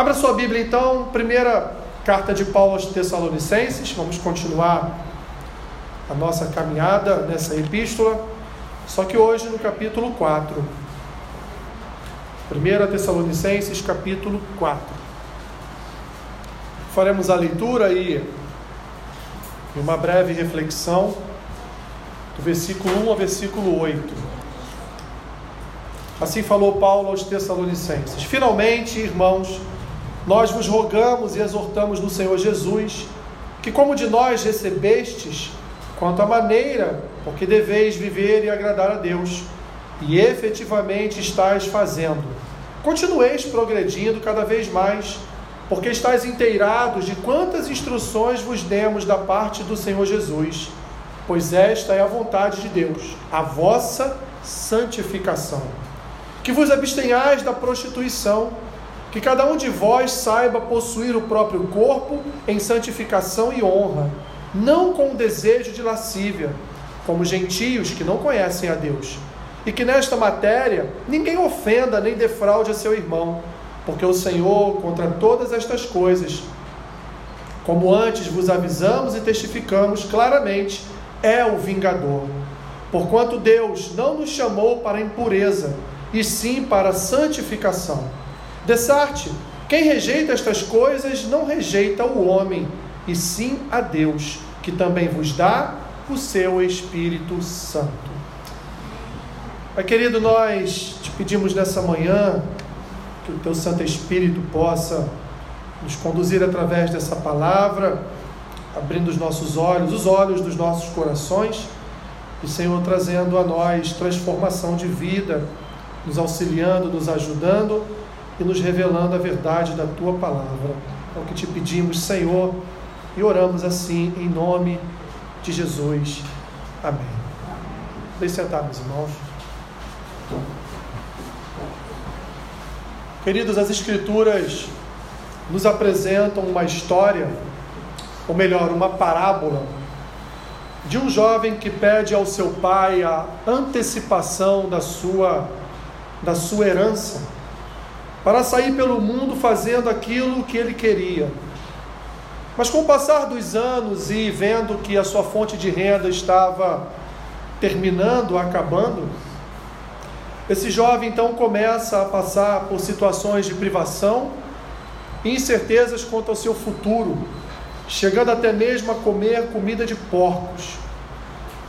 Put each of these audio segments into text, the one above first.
Abra sua Bíblia então, primeira carta de Paulo aos Tessalonicenses, vamos continuar a nossa caminhada nessa epístola, só que hoje no capítulo 4. 1 Tessalonicenses, capítulo 4. Faremos a leitura e uma breve reflexão do versículo 1 ao versículo 8. Assim falou Paulo aos Tessalonicenses: Finalmente, irmãos, nós vos rogamos e exortamos no Senhor Jesus que, como de nós recebestes, quanto à maneira porque deveis viver e agradar a Deus, e efetivamente estáis fazendo, continueis progredindo cada vez mais, porque estáis inteirados de quantas instruções vos demos da parte do Senhor Jesus, pois esta é a vontade de Deus, a vossa santificação. Que vos abstenhais da prostituição, que cada um de vós saiba possuir o próprio corpo em santificação e honra, não com o desejo de lascívia, como gentios que não conhecem a Deus, e que nesta matéria ninguém ofenda nem defraude a seu irmão, porque o Senhor, contra todas estas coisas, como antes vos avisamos e testificamos claramente, é o vingador. Porquanto Deus não nos chamou para impureza, e sim para santificação. Dessarte, quem rejeita estas coisas não rejeita o homem, e sim a Deus, que também vos dá o seu Espírito Santo. Pai querido, nós te pedimos nessa manhã que o teu Santo Espírito possa nos conduzir através dessa palavra, abrindo os nossos olhos, os olhos dos nossos corações, e Senhor trazendo a nós transformação de vida nos auxiliando, nos ajudando e nos revelando a verdade da tua palavra. É o que te pedimos, Senhor, e oramos assim em nome de Jesus. Amém. Deixe sentar, meus irmãos. Queridos, as Escrituras nos apresentam uma história, ou melhor, uma parábola, de um jovem que pede ao seu pai a antecipação da sua da sua herança, para sair pelo mundo fazendo aquilo que ele queria. Mas com o passar dos anos e vendo que a sua fonte de renda estava terminando, acabando, esse jovem então começa a passar por situações de privação e incertezas quanto ao seu futuro, chegando até mesmo a comer comida de porcos.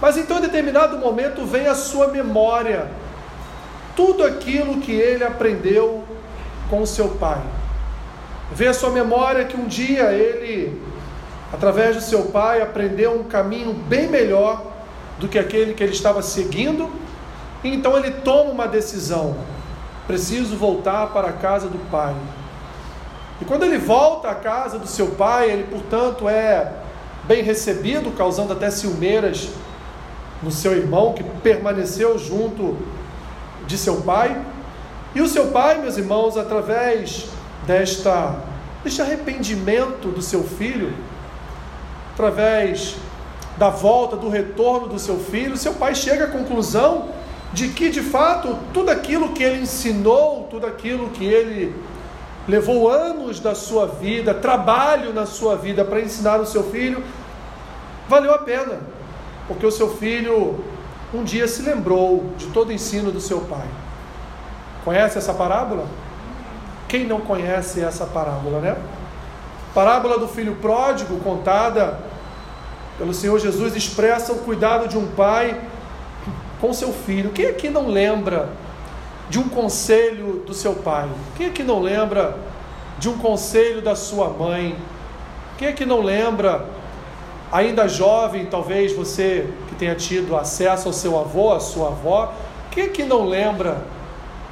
Mas então, em determinado momento, vem a sua memória tudo aquilo que ele aprendeu com o seu pai. Vê a sua memória que um dia ele, através do seu pai, aprendeu um caminho bem melhor do que aquele que ele estava seguindo, e então ele toma uma decisão: preciso voltar para a casa do pai. E quando ele volta à casa do seu pai, ele, portanto, é bem recebido, causando até ciumeiras no seu irmão que permaneceu junto de seu pai. E o seu pai, meus irmãos, através desta, deste arrependimento do seu filho, através da volta, do retorno do seu filho, seu pai chega à conclusão de que, de fato, tudo aquilo que ele ensinou, tudo aquilo que ele levou anos da sua vida, trabalho na sua vida para ensinar o seu filho, valeu a pena, porque o seu filho um dia se lembrou de todo o ensino do seu pai. Conhece essa parábola? Quem não conhece essa parábola, né? Parábola do filho pródigo, contada pelo Senhor Jesus, expressa o cuidado de um pai com seu filho. Quem aqui não lembra de um conselho do seu pai? Quem aqui não lembra de um conselho da sua mãe? Quem aqui não lembra ainda jovem, talvez você que tenha tido acesso ao seu avô, à sua avó, quem que não lembra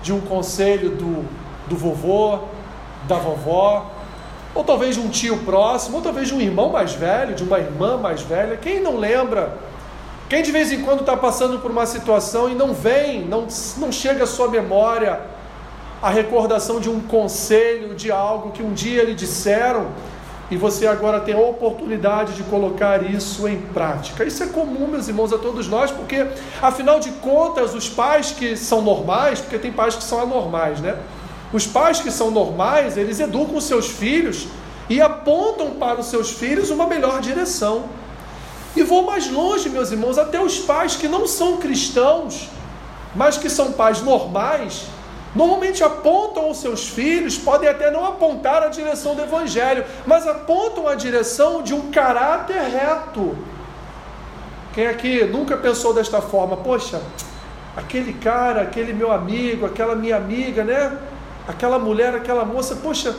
de um conselho do, do vovô, da vovó, ou talvez de um tio próximo, ou talvez de um irmão mais velho, de uma irmã mais velha, quem não lembra? Quem de vez em quando está passando por uma situação e não vem, não, não chega à sua memória a recordação de um conselho, de algo que um dia lhe disseram, e você agora tem a oportunidade de colocar isso em prática. Isso é comum, meus irmãos, a todos nós, porque afinal de contas, os pais que são normais, porque tem pais que são anormais, né? Os pais que são normais, eles educam os seus filhos e apontam para os seus filhos uma melhor direção. E vou mais longe, meus irmãos, até os pais que não são cristãos, mas que são pais normais, normalmente apontam aos seus filhos, podem até não apontar a direção do Evangelho, mas apontam a direção de um caráter reto. Quem aqui nunca pensou desta forma? Poxa, aquele cara, aquele meu amigo, aquela minha amiga, né? Aquela mulher, aquela moça, poxa,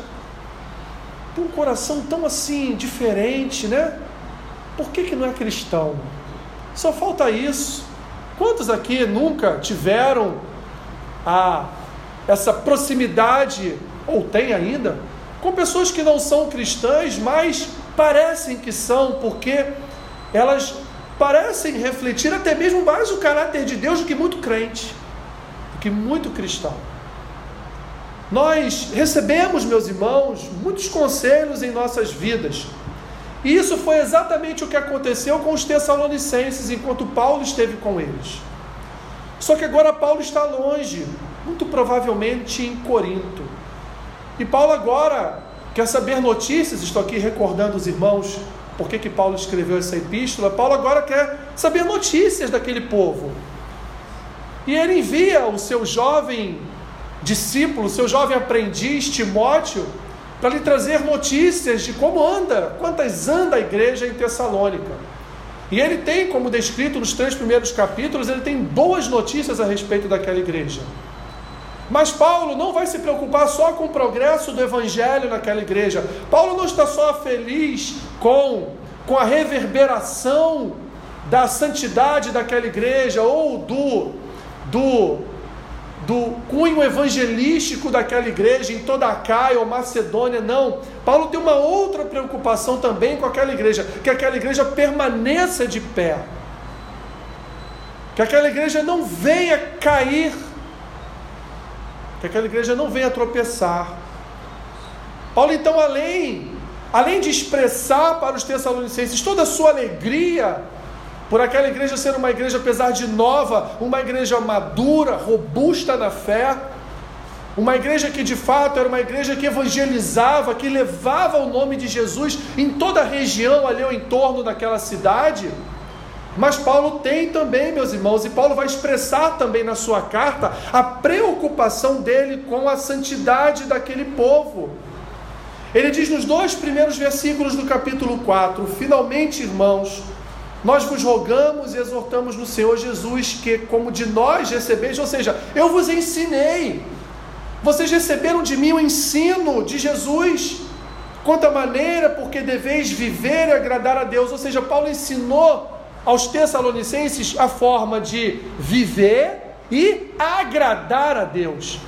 tem um coração tão assim, diferente, né? Por que, que não é cristão? Só falta isso. Quantos aqui nunca tiveram a, essa proximidade, ou tem ainda, com pessoas que não são cristãs, mas parecem que são, porque elas parecem refletir até mesmo mais o caráter de Deus do que muito crente, do que muito cristão. Nós recebemos, meus irmãos, muitos conselhos em nossas vidas. E isso foi exatamente o que aconteceu com os Tessalonicenses enquanto Paulo esteve com eles. Só que agora Paulo está longe, muito provavelmente em Corinto. E Paulo agora quer saber notícias, estou aqui recordando os irmãos por que, que Paulo escreveu essa epístola, Paulo agora quer saber notícias daquele povo. E ele envia o seu jovem discípulo, seu jovem aprendiz, Timóteo, para lhe trazer notícias de como anda, quantas anda a igreja em Tessalônica. E ele tem, como descrito nos três primeiros capítulos, ele tem boas notícias a respeito daquela igreja. Mas Paulo não vai se preocupar só com o progresso do evangelho naquela igreja. Paulo não está só feliz com, com a reverberação da santidade daquela igreja ou do, do, do cunho evangelístico daquela igreja em toda a Caia ou Macedônia, não. Paulo tem uma outra preocupação também com aquela igreja, que aquela igreja permaneça de pé. Que aquela igreja não venha cair que aquela igreja não venha tropeçar. Paulo, então, além, além de expressar para os Tessalonicenses toda a sua alegria por aquela igreja ser uma igreja, apesar de nova, uma igreja madura, robusta na fé, uma igreja que de fato era uma igreja que evangelizava, que levava o nome de Jesus em toda a região ali ao entorno daquela cidade. Mas Paulo tem também, meus irmãos, e Paulo vai expressar também na sua carta a preocupação dele com a santidade daquele povo. Ele diz nos dois primeiros versículos do capítulo 4: Finalmente, irmãos, nós vos rogamos e exortamos no Senhor Jesus que, como de nós recebeis, ou seja, eu vos ensinei, vocês receberam de mim o ensino de Jesus, quanto à maneira porque deveis viver e agradar a Deus, ou seja, Paulo ensinou aos Tessalonicenses a forma de viver e agradar a Deus.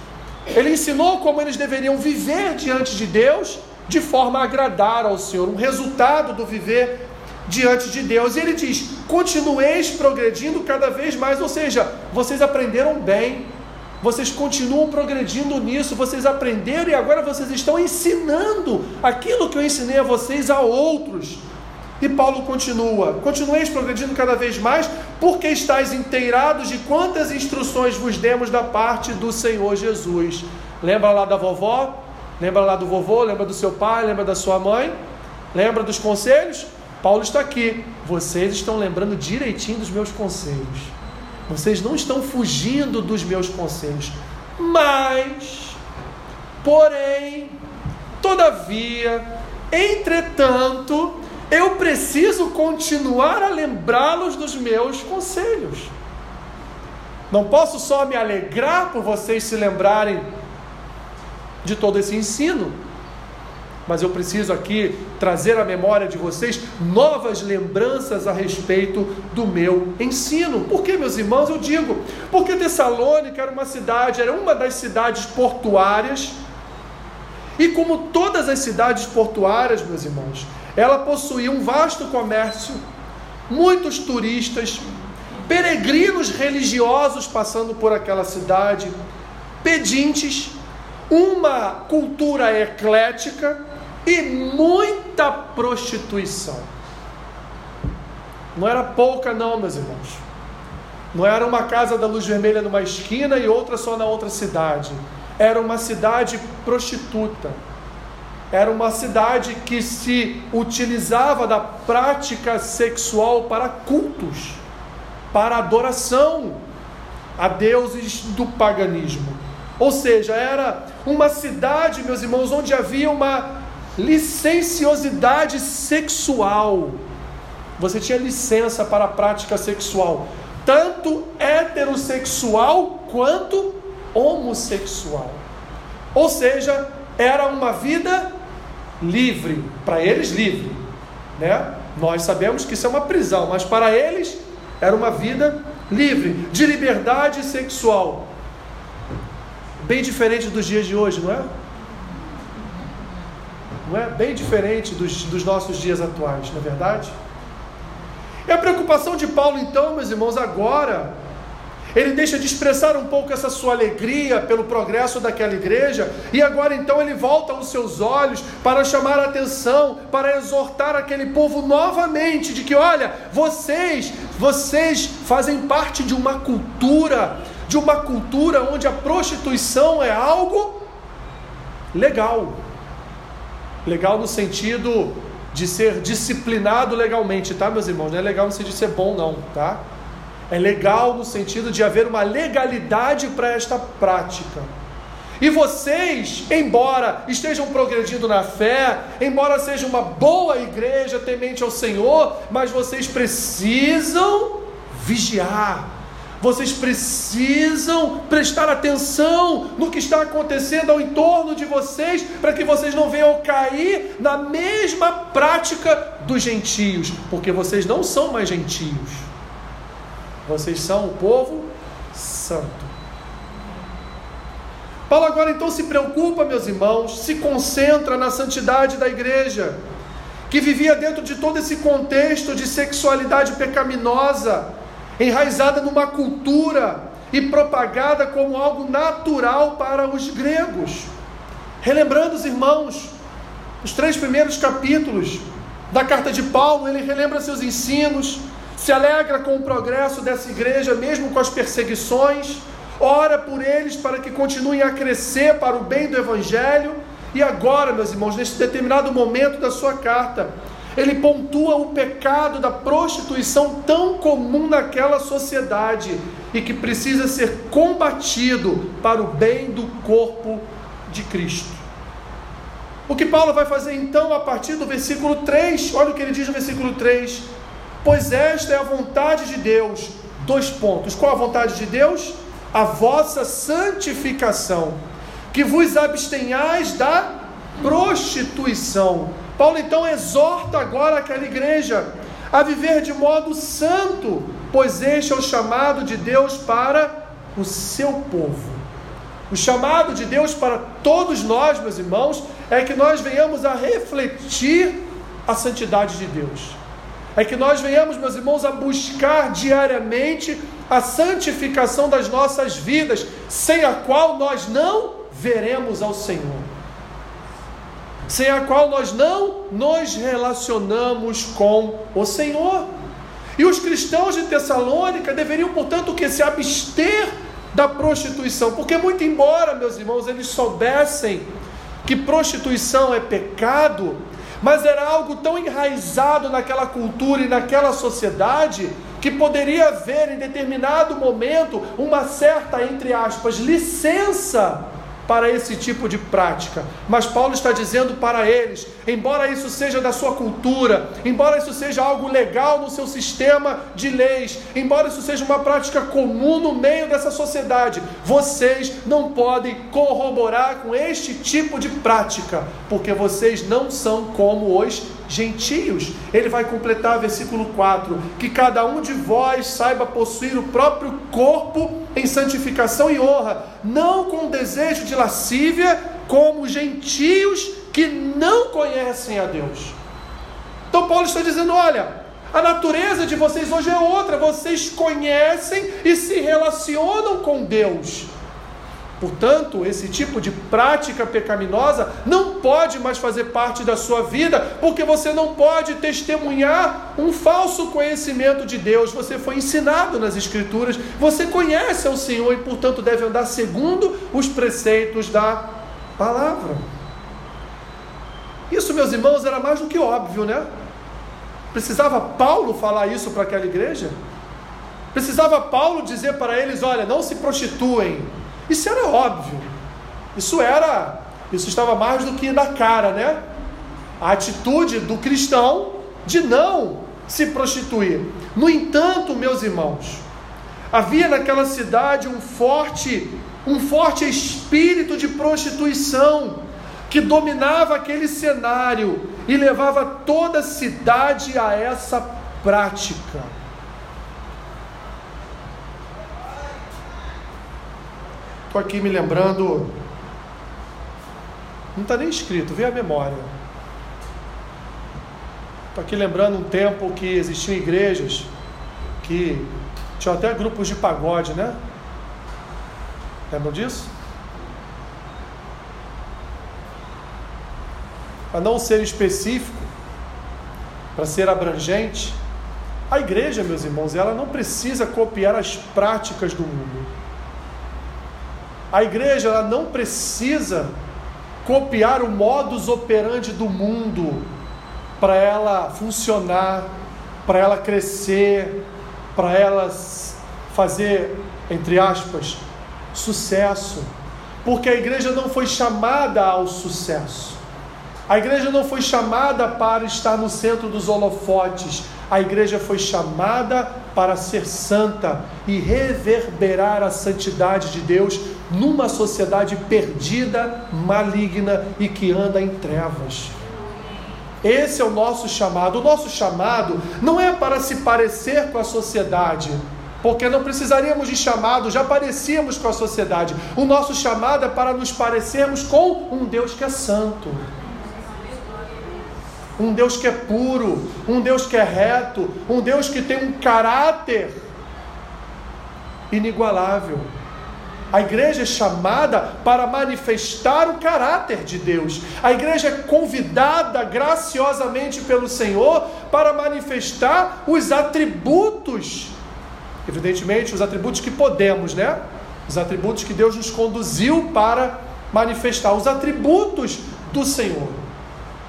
Ele ensinou como eles deveriam viver diante de Deus de forma a agradar ao Senhor, um resultado do viver diante de Deus. E ele diz: continueis progredindo cada vez mais, ou seja, vocês aprenderam bem, vocês continuam progredindo nisso, vocês aprenderam e agora vocês estão ensinando aquilo que eu ensinei a vocês a outros. E Paulo continua: Continueis progredindo cada vez mais, porque estáis inteirados de quantas instruções vos demos da parte do Senhor Jesus. Lembra lá da vovó? Lembra lá do vovô? Lembra do seu pai? Lembra da sua mãe? Lembra dos conselhos? Paulo está aqui. Vocês estão lembrando direitinho dos meus conselhos. Vocês não estão fugindo dos meus conselhos. Mas, porém, todavia, entretanto, eu preciso continuar a lembrá-los dos meus conselhos. Não posso só me alegrar por vocês se lembrarem de todo esse ensino, mas eu preciso aqui trazer à memória de vocês novas lembranças a respeito do meu ensino. Por que, meus irmãos, eu digo? Porque Tessalônica era uma cidade, era uma das cidades portuárias, e como todas as cidades portuárias, meus irmãos, ela possuía um vasto comércio, muitos turistas, peregrinos religiosos passando por aquela cidade, pedintes, uma cultura eclética e muita prostituição. Não era pouca, não, meus irmãos. Não era uma casa da luz vermelha numa esquina e outra só na outra cidade. era uma cidade prostituta. Era uma cidade que se utilizava da prática sexual para cultos, para adoração a deuses do paganismo. Ou seja, era uma cidade, meus irmãos, onde havia uma licenciosidade sexual. Você tinha licença para a prática sexual, tanto heterossexual quanto homossexual. Ou seja, era uma vida livre, para eles livre, né? Nós sabemos que isso é uma prisão, mas para eles era uma vida livre, de liberdade sexual. Bem diferente dos dias de hoje, não é? Não é? Bem diferente dos, dos nossos dias atuais, não é verdade? E a preocupação de Paulo, então, meus irmãos, agora ele deixa de expressar um pouco essa sua alegria pelo progresso daquela igreja, e agora então ele volta os seus olhos para chamar a atenção, para exortar aquele povo novamente de que, olha, vocês, vocês fazem parte de uma cultura, de uma cultura onde a prostituição é algo legal. Legal no sentido de ser disciplinado legalmente, tá, meus irmãos? Não é legal no sentido de ser bom, não, tá? É legal no sentido de haver uma legalidade para esta prática. E vocês, embora estejam progredindo na fé, embora seja uma boa igreja temente ao Senhor, mas vocês precisam vigiar. Vocês precisam prestar atenção no que está acontecendo ao entorno de vocês, para que vocês não venham cair na mesma prática dos gentios, porque vocês não são mais gentios. Vocês são o povo santo. Paulo agora então se preocupa, meus irmãos, se concentra na santidade da igreja, que vivia dentro de todo esse contexto de sexualidade pecaminosa, enraizada numa cultura e propagada como algo natural para os gregos. Relembrando os irmãos, os três primeiros capítulos da carta de Paulo, ele relembra seus ensinos, se alegra com o progresso dessa igreja, mesmo com as perseguições, ora por eles para que continuem a crescer para o bem do Evangelho. E agora, meus irmãos, neste determinado momento da sua carta, ele pontua o pecado da prostituição tão comum naquela sociedade e que precisa ser combatido para o bem do corpo de Cristo. O que Paulo vai fazer então a partir do versículo 3, olha o que ele diz no versículo 3: pois esta é a vontade de Deus. Dois pontos. Qual a vontade de Deus? A vossa santificação, que vos abstenhais da prostituição. Paulo então exorta agora aquela igreja a viver de modo santo, pois este é o chamado de Deus para o seu povo. O chamado de Deus para todos nós, meus irmãos, é que nós venhamos a refletir a santidade de Deus é que nós venhamos, meus irmãos, a buscar diariamente a santificação das nossas vidas, sem a qual nós não veremos ao Senhor, sem a qual nós não nos relacionamos com o Senhor. E os cristãos de Tessalônica deveriam, portanto, que se abster da prostituição, porque muito embora, meus irmãos, eles soubessem que prostituição é pecado, mas era algo tão enraizado naquela cultura e naquela sociedade que poderia haver em determinado momento uma certa, entre aspas, licença para esse tipo de prática. Mas Paulo está dizendo para eles: embora isso seja da sua cultura, embora isso seja algo legal no seu sistema de leis, embora isso seja uma prática comum no meio dessa sociedade, vocês não podem corroborar com este tipo de prática, porque vocês não são como os gentios. Ele vai completar versículo 4: que cada um de vós saiba possuir o próprio corpo em santificação e honra, não com desejo de lascívia, como gentios que não conhecem a Deus. Então Paulo está dizendo: olha, a natureza de vocês hoje é outra, vocês conhecem e se relacionam com Deus. Portanto, esse tipo de prática pecaminosa não pode mais fazer parte da sua vida, porque você não pode testemunhar um falso conhecimento de Deus. Você foi ensinado nas Escrituras, você conhece o Senhor e, portanto, deve andar segundo os preceitos da palavra. Isso, meus irmãos, era mais do que óbvio, né? Precisava Paulo falar isso para aquela igreja? Precisava Paulo dizer para eles: olha, não se prostituem isso era óbvio. Isso era, isso estava mais do que na cara, né? A atitude do cristão de não se prostituir. No entanto, meus irmãos, havia naquela cidade um forte, um forte espírito de prostituição que dominava aquele cenário e levava toda a cidade a essa prática. Estou aqui me lembrando, não está nem escrito, vê a memória. Estou aqui lembrando um tempo que existiam igrejas que tinham até grupos de pagode, né? Lembram disso? Para não ser específico, para ser abrangente, a igreja, meus irmãos, ela não precisa copiar as práticas do mundo. A igreja ela não precisa copiar o modus operandi do mundo para ela funcionar, para ela crescer, para ela fazer, entre aspas, sucesso. Porque a igreja não foi chamada ao sucesso. A igreja não foi chamada para estar no centro dos holofotes. A igreja foi chamada para ser santa e reverberar a santidade de Deus numa sociedade perdida, maligna e que anda em trevas. Esse é o nosso chamado. O nosso chamado não é para se parecer com a sociedade, porque não precisaríamos de chamado, já parecíamos com a sociedade. O nosso chamado é para nos parecermos com um Deus que é santo. Um Deus que é puro, um Deus que é reto, um Deus que tem um caráter inigualável. A igreja é chamada para manifestar o caráter de Deus. A igreja é convidada graciosamente pelo Senhor para manifestar os atributos. Evidentemente, os atributos que podemos, né? Os atributos que Deus nos conduziu para manifestar, os atributos do Senhor.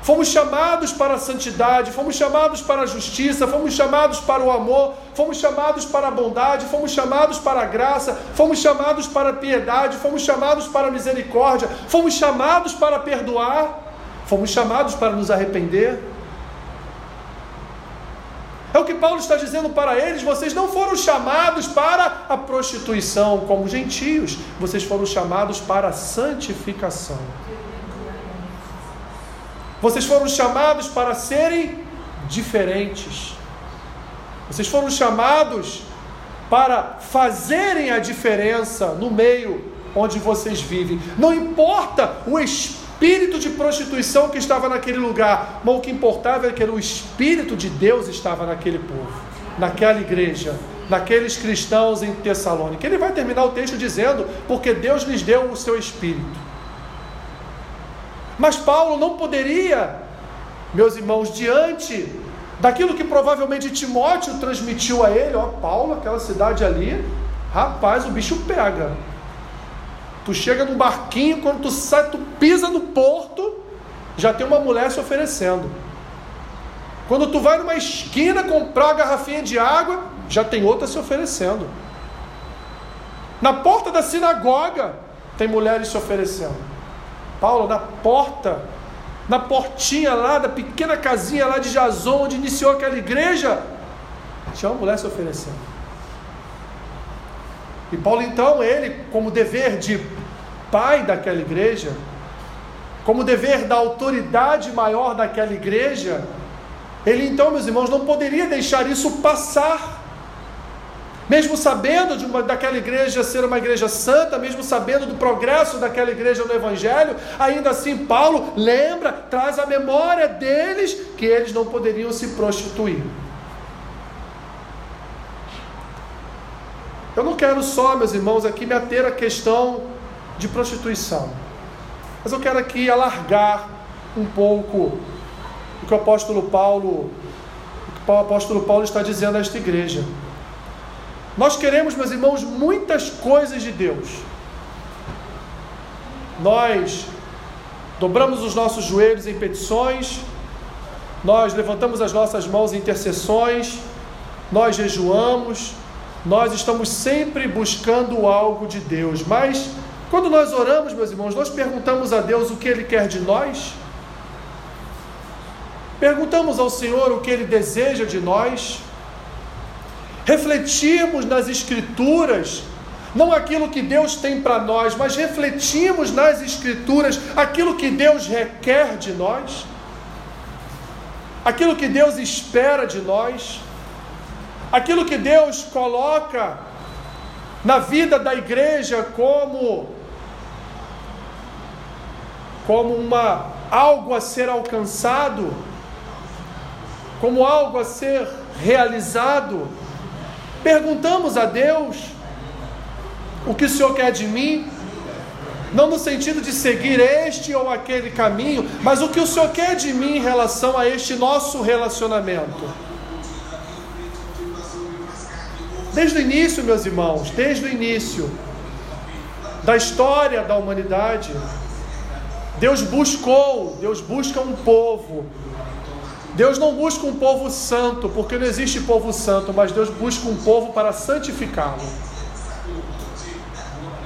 Fomos chamados para a santidade, fomos chamados para a justiça, fomos chamados para o amor, fomos chamados para a bondade, fomos chamados para a graça, fomos chamados para a piedade, fomos chamados para a misericórdia, fomos chamados para perdoar, fomos chamados para nos arrepender. É o que Paulo está dizendo para eles: vocês não foram chamados para a prostituição como gentios, vocês foram chamados para a santificação. Vocês foram chamados para serem diferentes. Vocês foram chamados para fazerem a diferença no meio onde vocês vivem. Não importa o espírito de prostituição que estava naquele lugar, mas o que importava é que o espírito de Deus estava naquele povo, naquela igreja, naqueles cristãos em Tessalônica. Ele vai terminar o texto dizendo: porque Deus lhes deu o seu espírito. Mas Paulo não poderia, meus irmãos, diante daquilo que provavelmente Timóteo transmitiu a ele, ó, Paulo, aquela cidade ali, rapaz, o bicho pega. Tu chega num barquinho, quando tu sai, tu pisa no porto, já tem uma mulher se oferecendo. Quando tu vai numa esquina comprar uma garrafinha de água, já tem outra se oferecendo. Na porta da sinagoga, tem mulheres se oferecendo. Paulo na porta, na portinha lá da pequena casinha lá de Jason, onde iniciou aquela igreja, tinha uma mulher se oferecendo. E Paulo então, ele, como dever de pai daquela igreja, como dever da autoridade maior daquela igreja, ele então, meus irmãos, não poderia deixar isso passar. Mesmo sabendo de uma, daquela igreja ser uma igreja santa, mesmo sabendo do progresso daquela igreja no Evangelho, ainda assim Paulo lembra, traz a memória deles que eles não poderiam se prostituir. Eu não quero só, meus irmãos, aqui me ater à questão de prostituição. Mas eu quero aqui alargar um pouco o que o apóstolo Paulo, o, que o apóstolo Paulo está dizendo a esta igreja. Nós queremos, meus irmãos, muitas coisas de Deus. Nós dobramos os nossos joelhos em petições, nós levantamos as nossas mãos em intercessões, nós jejuamos, nós estamos sempre buscando algo de Deus, mas quando nós oramos, meus irmãos, nós perguntamos a Deus o que Ele quer de nós? Perguntamos ao Senhor o que Ele deseja de nós? Refletimos nas Escrituras, não aquilo que Deus tem para nós, mas refletimos nas Escrituras aquilo que Deus requer de nós? Aquilo que Deus espera de nós? aquilo que Deus coloca na vida da igreja como como uma algo a ser alcançado, como algo a ser realizado. Perguntamos a Deus o que o Senhor quer de mim, não no sentido de seguir este ou aquele caminho, mas o que o Senhor quer de mim em relação a este nosso relacionamento. Desde o início, meus irmãos, desde o início da história da humanidade, Deus buscou, Deus busca um povo. Deus não busca um povo santo, porque não existe povo santo, mas Deus busca um povo para santificá-lo.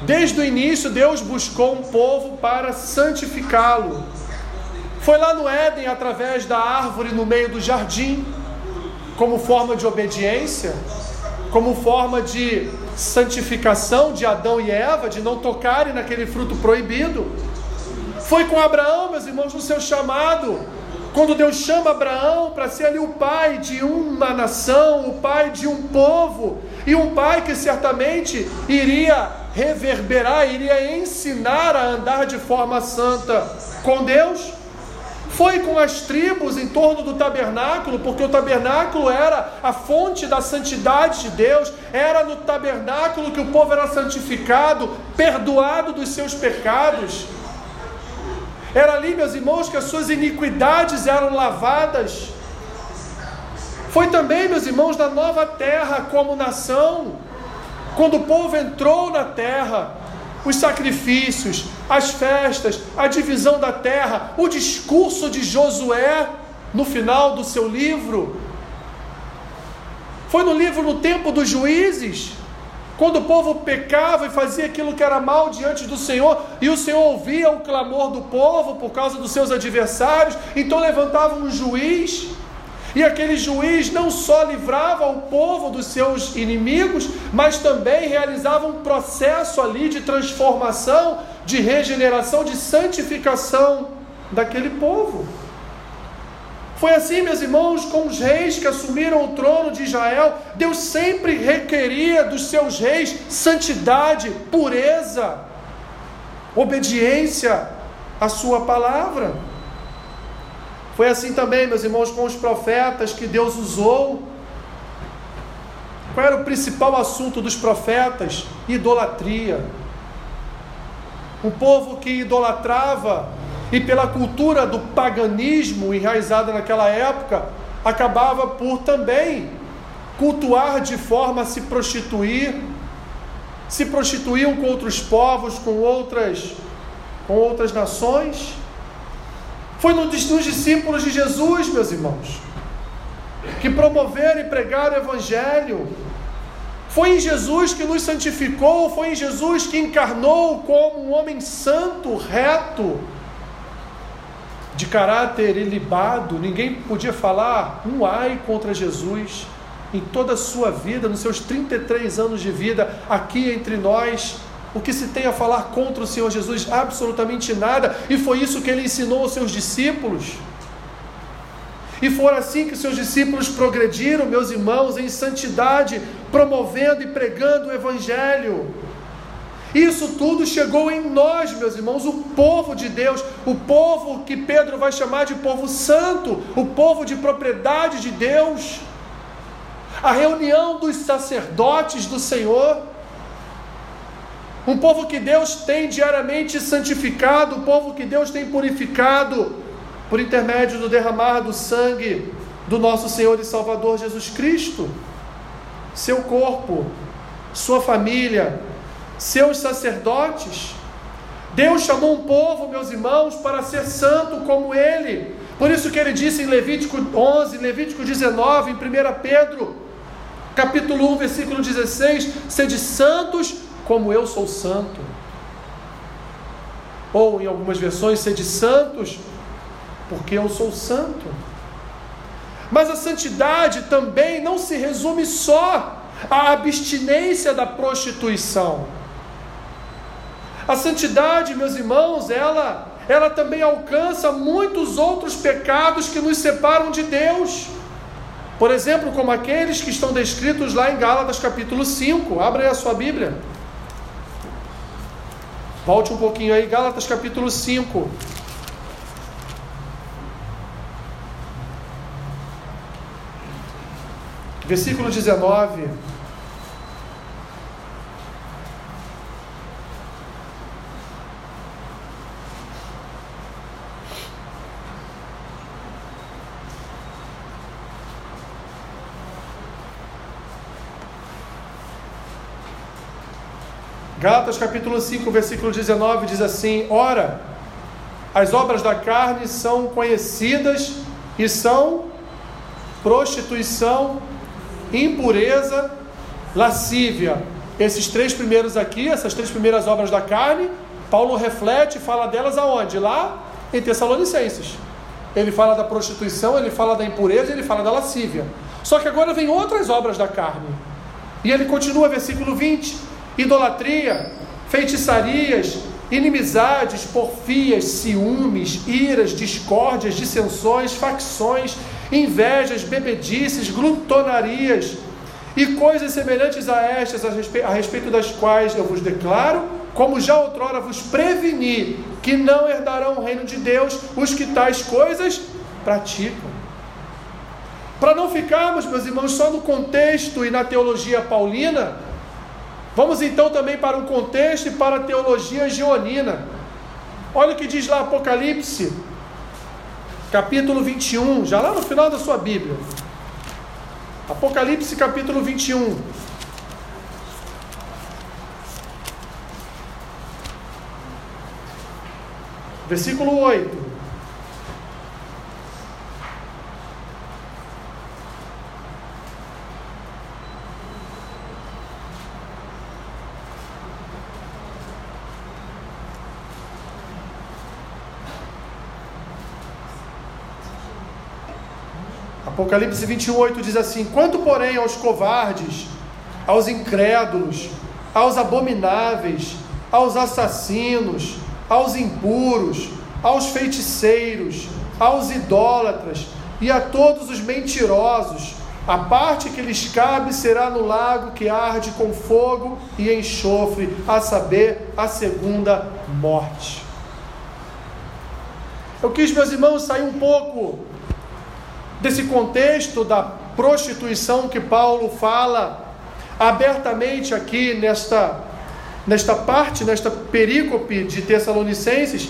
Desde o início, Deus buscou um povo para santificá-lo. Foi lá no Éden, através da árvore no meio do jardim, como forma de obediência como forma de santificação de Adão e Eva, de não tocarem naquele fruto proibido. Foi com Abraão, meus irmãos, no seu chamado, quando Deus chama Abraão para ser ali o pai de uma nação, o pai de um povo, e um pai que certamente iria reverberar, iria ensinar a andar de forma santa com Deus. Foi com as tribos em torno do tabernáculo, porque o tabernáculo era a fonte da santidade de Deus, era no tabernáculo que o povo era santificado, perdoado dos seus pecados. Era ali, meus irmãos, que as suas iniquidades eram lavadas. Foi também, meus irmãos, na nova terra como nação, quando o povo entrou na terra, os sacrifícios, as festas, a divisão da terra, o discurso de Josué no final do seu livro. Foi no livro no tempo dos juízes, quando o povo pecava e fazia aquilo que era mal diante do Senhor, e o Senhor ouvia o clamor do povo por causa dos seus adversários, então levantava um juiz e aquele juiz não só livrava o povo dos seus inimigos, mas também realizava um processo ali de transformação, de regeneração, de santificação daquele povo. Foi assim, meus irmãos, com os reis que assumiram o trono de Israel. Deus sempre requeria dos seus reis santidade, pureza, obediência à sua palavra. Foi assim também, meus irmãos, com os profetas que Deus usou. Qual era o principal assunto dos profetas? Idolatria. Um povo que idolatrava e pela cultura do paganismo enraizada naquela época, acabava por também cultuar de forma a se prostituir, se prostituíam com outros povos, com outras com outras nações. Foi nos discípulos de Jesus, meus irmãos, que promoveram e pregaram o Evangelho. Foi em Jesus que nos santificou, foi em Jesus que encarnou como um homem santo, reto, de caráter ilibado. Ninguém podia falar um ai contra Jesus em toda a sua vida, nos seus 33 anos de vida, aqui entre nós o que se tem a falar contra o Senhor Jesus? Absolutamente nada. E foi isso que ele ensinou aos seus discípulos. E foi assim que seus discípulos progrediram, meus irmãos, em santidade, promovendo e pregando o Evangelho. Isso tudo chegou em nós, meus irmãos, o povo de Deus, o povo que Pedro vai chamar de povo santo, o povo de propriedade de Deus, a reunião dos sacerdotes do Senhor. um povo que Deus tem diariamente santificado, um povo que Deus tem purificado por intermédio do derramar do sangue do nosso Senhor e Salvador Jesus Cristo. Seu corpo, sua família, seus sacerdotes. Deus chamou um povo, meus irmãos, para ser santo como ele. Por isso que ele disse em Levítico 11, Levítico 19, em 1 Pedro, capítulo 1, versículo 16: Sede santos como eu sou santo. Ou em algumas versões, sede santos porque eu sou santo. Mas a santidade também não se resume só à abstinência da prostituição. A santidade, meus irmãos, ela, ela também alcança muitos outros pecados que nos separam de Deus. Por exemplo, como aqueles que estão descritos lá em Gálatas capítulo 5. Abra aí a sua Bíblia. Volte um pouquinho aí, Gálatas capítulo 5. Versículo 19. Gálatas capítulo 5, versículo 19 diz assim: Ora, as obras da carne são conhecidas e são prostituição, impureza, lascívia. Esses três primeiros aqui, essas três primeiras obras da carne, Paulo reflete e fala delas aonde? Lá em Tessalonicenses. Ele fala da prostituição, ele fala da impureza, ele fala da lascívia. Só que agora vem outras obras da carne. E ele continua, versículo 20: idolatria, feitiçarias, inimizades, porfias, ciúmes, iras, discórdias, dissensões, facções, invejas, bebedices, glutonarias e coisas semelhantes a estas, a respeito, a respeito das quais eu vos declaro, como já outrora vos preveni, que não herdarão o reino de Deus os que tais coisas praticam. Para não ficarmos, meus irmãos, só no contexto e na teologia paulina, vamos então também para um contexto e para a teologia geonina. Olha o que diz lá Apocalipse, capítulo 21, já lá no final da sua Bíblia. Apocalipse, capítulo 21. Versículo 8. Apocalipse 21, 8 diz assim: Quanto, porém, aos covardes, aos incrédulos, aos abomináveis, aos assassinos, aos impuros, aos feiticeiros, aos idólatras e a todos os mentirosos, a parte que lhes cabe será no lago que arde com fogo e enxofre, a saber, a segunda morte. Eu quis, meus irmãos, sair um pouco desse contexto da prostituição que Paulo fala abertamente aqui nesta, nesta parte, nesta perícope de Tessalonicenses,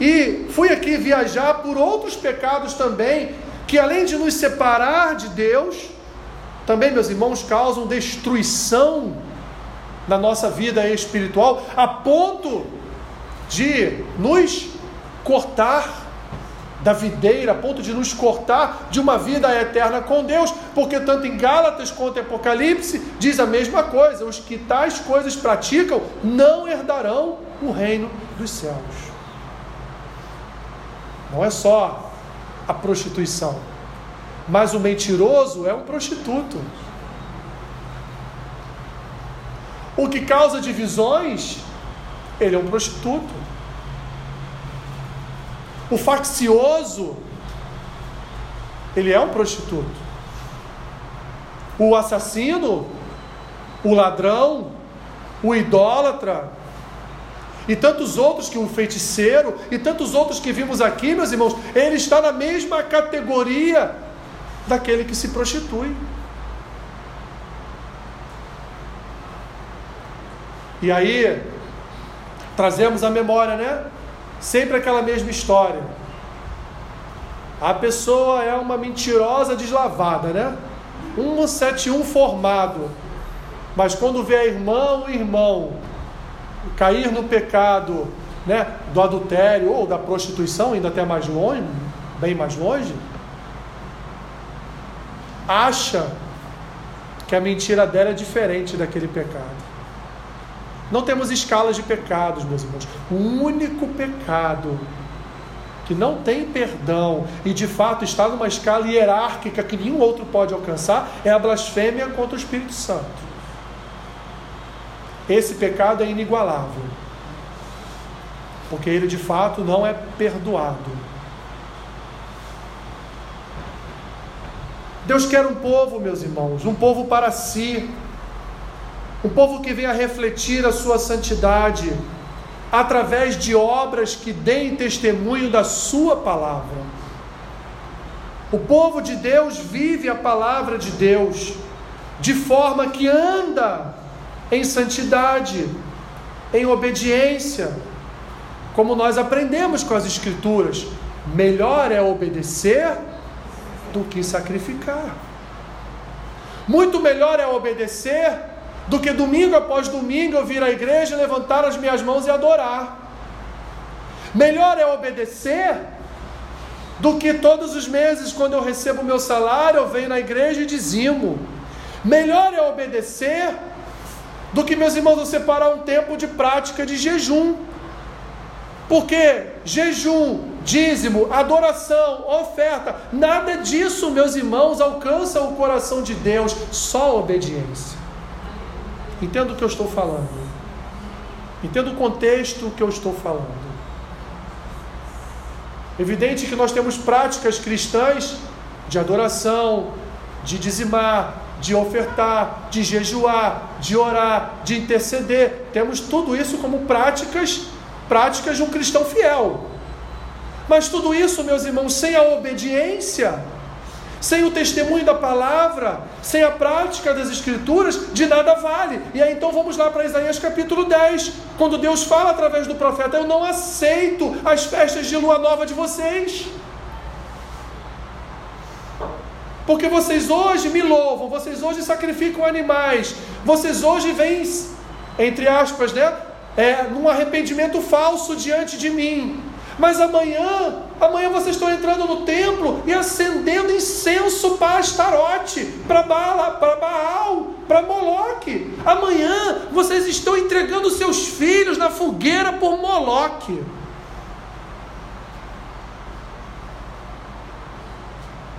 e fui aqui viajar por outros pecados também, que além de nos separar de Deus, também, meus irmãos, causam destruição na nossa vida espiritual, a ponto de nos cortar da videira, a ponto de nos cortar de uma vida eterna com Deus, porque tanto em Gálatas quanto em Apocalipse diz a mesma coisa: os que tais coisas praticam não herdarão o reino dos céus. Não é só a prostituição, mas o mentiroso é um prostituto. O que causa divisões, ele é um prostituto. O faccioso, ele é um prostituto. O assassino, o ladrão, o idólatra, e tantos outros que um feiticeiro, e tantos outros que vimos aqui, meus irmãos, ele está na mesma categoria daquele que se prostitui. E aí, trazemos a memória, né? Sempre aquela mesma história. A pessoa é uma mentirosa deslavada, né? 171 formado. Mas quando vê a irmã ou irmão cair no pecado né, do adultério ou da prostituição, ainda até mais longe, bem mais longe, acha que a mentira dela é diferente daquele pecado. Não temos escalas de pecados, meus irmãos. O único pecado que não tem perdão e de fato está numa escala hierárquica que nenhum outro pode alcançar é a blasfêmia contra o Espírito Santo. Esse pecado é inigualável, porque ele de fato não é perdoado. Deus quer um povo, meus irmãos, um povo para si, um povo que venha refletir a sua santidade através de obras que deem testemunho da Sua palavra. O povo de Deus vive a palavra de Deus de forma que anda em santidade, em obediência, como nós aprendemos com as Escrituras. Melhor é obedecer do que sacrificar. Muito melhor é obedecer do que domingo após domingo eu vir à igreja, levantar as minhas mãos e adorar. Melhor é obedecer do que todos os meses, quando eu recebo meu salário, eu venho na igreja e dizimo. Melhor é obedecer do que, meus irmãos, eu separar um tempo de prática de jejum. Porque jejum, dízimo, adoração, oferta, nada disso, meus irmãos, alcança o coração de Deus, só obediência. Entenda o que eu estou falando. Entenda o contexto que eu estou falando. Evidente que nós temos práticas cristãs de adoração, de dizimar, de ofertar, de jejuar, de orar, de interceder. Temos tudo isso como práticas, práticas de um cristão fiel. Mas tudo isso, meus irmãos, sem a obediência, sem o testemunho da palavra, sem a prática das escrituras, de nada vale. E aí então vamos lá para Isaías capítulo 10, quando Deus fala através do profeta: Eu não aceito as festas de lua nova de vocês. Porque vocês hoje me louvam, vocês hoje sacrificam animais, vocês hoje vêm, entre aspas, né? É, num arrependimento falso diante de mim. Mas amanhã, amanhã vocês estão entrando no templo e acendendo incenso para Astarote, para para Baal, para Moloque. Amanhã vocês estão entregando seus filhos na fogueira por Moloque.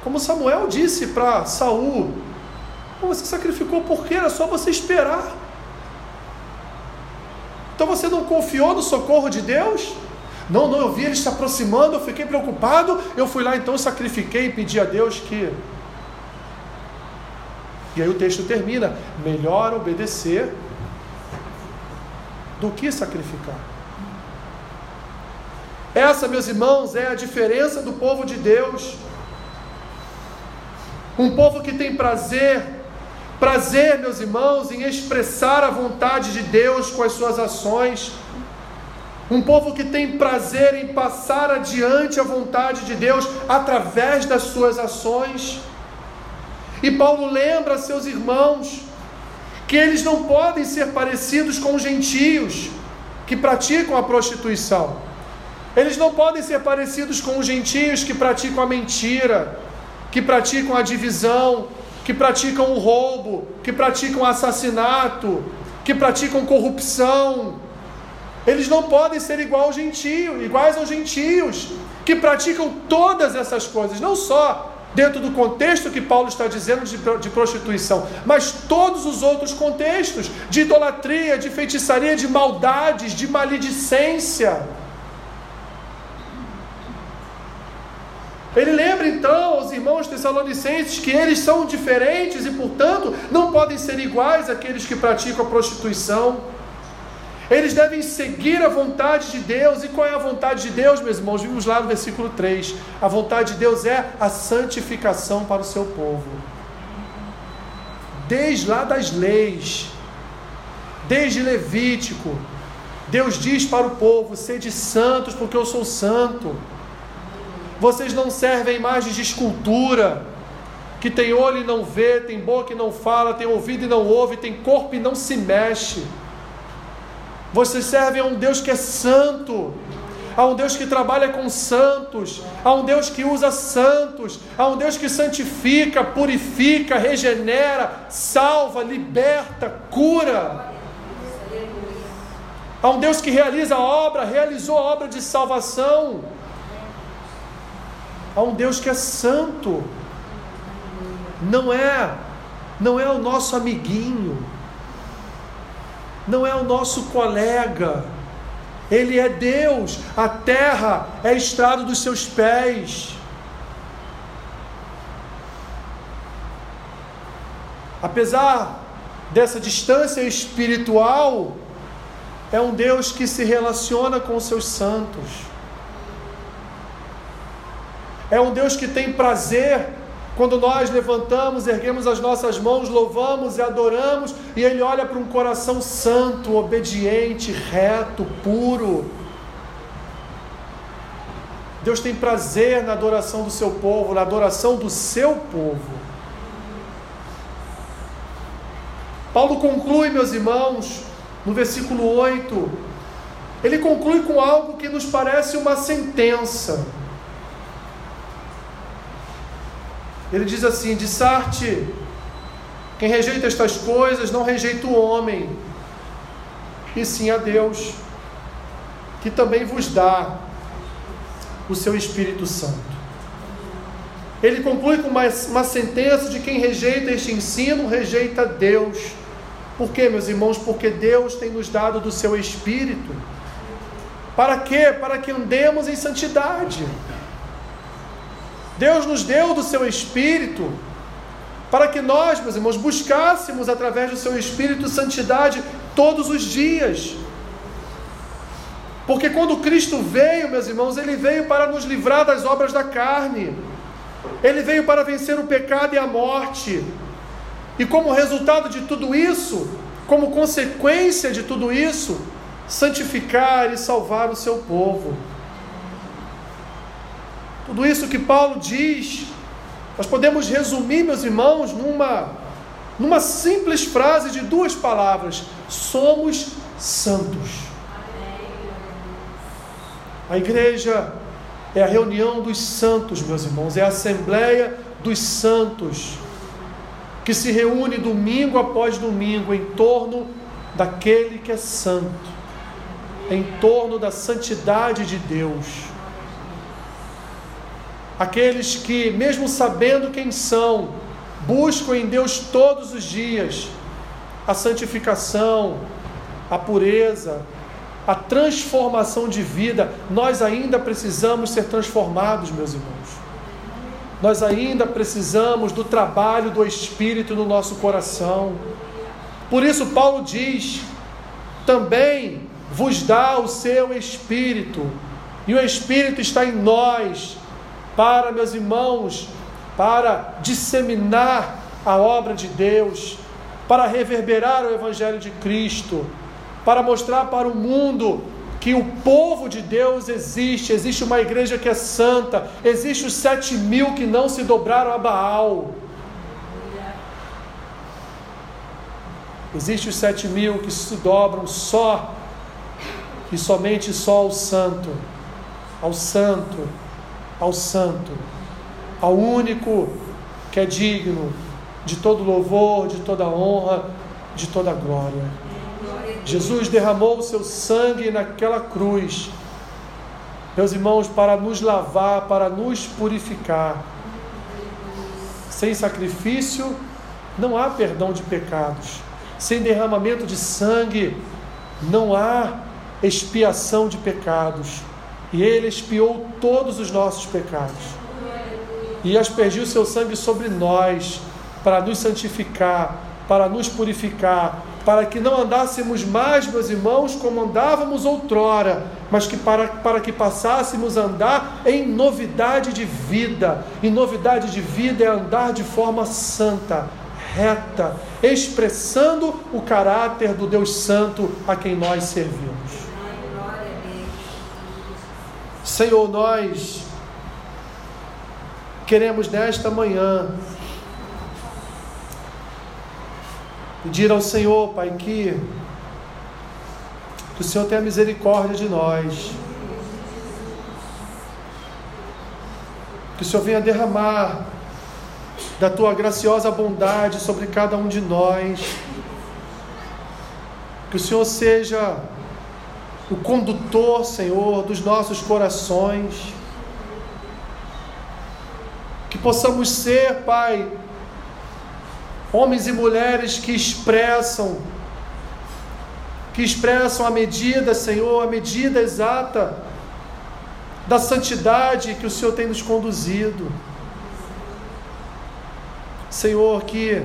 Como Samuel disse para Saul, você sacrificou porque era só você esperar. Então você não confiou no socorro de Deus? Não, não, eu vi ele se aproximando, eu fiquei preocupado, eu fui lá então, sacrifiquei e pedi a Deus que. E aí o texto termina: melhor obedecer do que sacrificar. Essa, meus irmãos, é a diferença do povo de Deus. Um povo que tem prazer, prazer, meus irmãos, em expressar a vontade de Deus com as suas ações um povo que tem prazer em passar adiante a vontade de Deus através das suas ações. E Paulo lembra a seus irmãos que eles não podem ser parecidos com os gentios que praticam a prostituição. Eles não podem ser parecidos com os gentios que praticam a mentira, que praticam a divisão, que praticam o roubo, que praticam assassinato, que praticam corrupção eles não podem ser igual ao gentio, iguais aos gentios, que praticam todas essas coisas, não só dentro do contexto que Paulo está dizendo de, de, prostituição, mas todos os outros contextos de idolatria, de feitiçaria, de maldades, de maledicência. Ele lembra então aos irmãos tessalonicenses que eles são diferentes e, portanto, não podem ser iguais àqueles que praticam a prostituição. Eles devem seguir a vontade de Deus. E qual é a vontade de Deus, meus irmãos? Vimos lá no versículo 3. A vontade de Deus é a santificação para o seu povo. Desde lá das leis, desde Levítico, Deus diz para o povo: sede santos, porque eu sou santo. Vocês não servem imagens de escultura, que tem olho e não vê, tem boca e não fala, tem ouvido e não ouve, tem corpo e não se mexe. Vocês servem a um Deus que é santo, a um Deus que trabalha com santos, a um Deus que usa santos, a um Deus que santifica, purifica, regenera, salva, liberta, cura. A um Deus que realiza a obra, realizou a obra de salvação. A um Deus que é santo. Não é, não é o nosso amiguinho. Não é o nosso colega. Ele é Deus. A terra é estrado dos seus pés. Apesar dessa distância espiritual, é um Deus que se relaciona com os seus santos. É um Deus que tem prazer quando nós levantamos, erguemos as nossas mãos, louvamos e adoramos, e Ele olha para um coração santo, obediente, reto, puro. Deus tem prazer na adoração do seu povo, na adoração do seu povo. Paulo conclui, meus irmãos, no versículo 8, ele conclui com algo que nos parece uma sentença. Ele diz assim: de Sarte, quem rejeita estas coisas não rejeita o homem, e sim a Deus, que também vos dá o seu Espírito Santo. Ele conclui com uma, uma sentença de quem rejeita este ensino, rejeita Deus por quê, meus irmãos? Porque Deus tem nos dado do seu Espírito. Para quê? Para que andemos em santidade. Deus nos deu do seu Espírito para que nós, meus irmãos, buscássemos através do seu Espírito santidade todos os dias. Porque quando Cristo veio, meus irmãos, ele veio para nos livrar das obras da carne. Ele veio para vencer o pecado e a morte. E como resultado de tudo isso, como consequência de tudo isso, santificar e salvar o seu povo. Tudo isso que Paulo diz, nós podemos resumir, meus irmãos, numa, numa simples frase de duas palavras: somos santos. A igreja é a reunião dos santos, meus irmãos, é a assembleia dos santos que se reúne domingo após domingo em torno daquele que é santo, em torno da santidade de Deus. Aqueles que, mesmo sabendo quem são, buscam em Deus todos os dias a santificação, a pureza, a transformação de vida. Nós ainda precisamos ser transformados, meus irmãos nós ainda precisamos do trabalho do Espírito no nosso coração. Por isso, Paulo diz: também vos dá o seu Espírito, e o Espírito está em nós, para, meus irmãos, para disseminar a obra de Deus, para reverberar o Evangelho de Cristo, para mostrar para o mundo que o povo de Deus existe, existe uma igreja que é santa, existe os sete mil que não se dobraram a Baal. Existe os sete mil que se dobram só e somente só ao santo, ao santo, ao santo, ao único que é digno de todo louvor, de toda honra, de toda glória. Jesus derramou o seu sangue naquela cruz, meus irmãos, para nos lavar, para nos purificar. Sem sacrifício não há perdão de pecados. Sem derramamento de sangue não há expiação de pecados. E ele expiou todos os nossos pecados. E aspergiu seu sangue sobre nós para nos santificar, para nos purificar, para que não andássemos mais, meus irmãos, como andávamos outrora, mas que para, para que passássemos a andar em novidade de vida. E novidade de vida é andar de forma santa, reta, expressando o caráter do Deus Santo a quem nós servimos. Senhor, nós queremos nesta manhã pedir ao Senhor, Pai, que, que o Senhor tenha misericórdia de nós. Que o Senhor venha derramar da tua graciosa bondade sobre cada um de nós. Que o Senhor seja o condutor, Senhor, dos nossos corações. Que possamos ser, Pai, homens e mulheres que expressam, que expressam a medida, Senhor, a medida exata da santidade que o Senhor tem nos conduzido. Senhor, que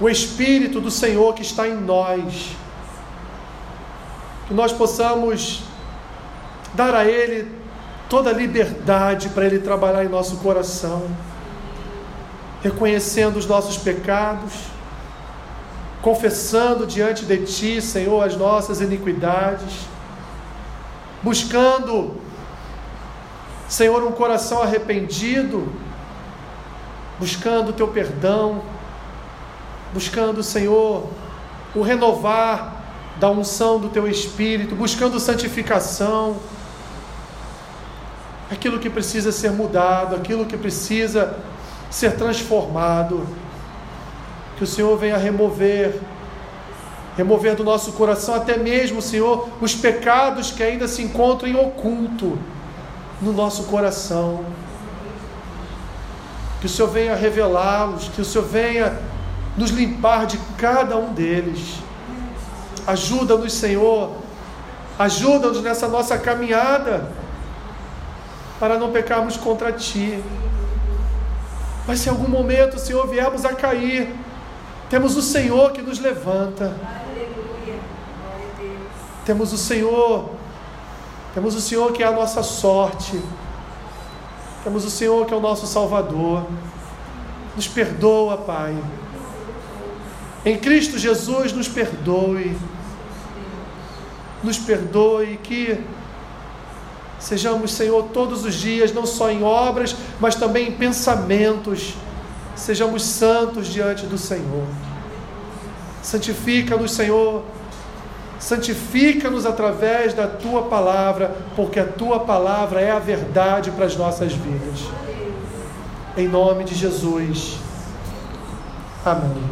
o Espírito do Senhor que está em nós, que nós possamos dar a Ele toda a liberdade para Ele trabalhar em nosso coração, reconhecendo os nossos pecados, confessando diante de Ti, Senhor, as nossas iniquidades, buscando, Senhor, um coração arrependido, buscando o Teu perdão, buscando, Senhor, o renovar da unção do Teu Espírito, buscando santificação, aquilo que precisa ser mudado, aquilo que precisa ser transformado. Que o Senhor venha remover, remover do nosso coração até mesmo, Senhor, os pecados que ainda se encontram em oculto no nosso coração. Que o Senhor venha revelá-los, que o Senhor venha nos limpar de cada um deles. Ajuda-nos, Senhor, ajuda-nos nessa nossa caminhada para não pecarmos contra Ti. Mas se em algum momento, Senhor, viermos a cair, temos o Senhor que nos levanta. Temos o Senhor, temos o Senhor que é a nossa sorte. Temos o Senhor que é o nosso Salvador. Nos perdoa, Pai. Em Cristo Jesus, nos perdoe. Nos perdoe que Sejamos, Senhor, todos os dias, não só em obras, mas também em pensamentos. Sejamos santos diante do Senhor. Santifica-nos, Senhor. Santifica-nos através da tua palavra, porque a tua palavra é a verdade para as nossas vidas. Em nome de Jesus. Amém.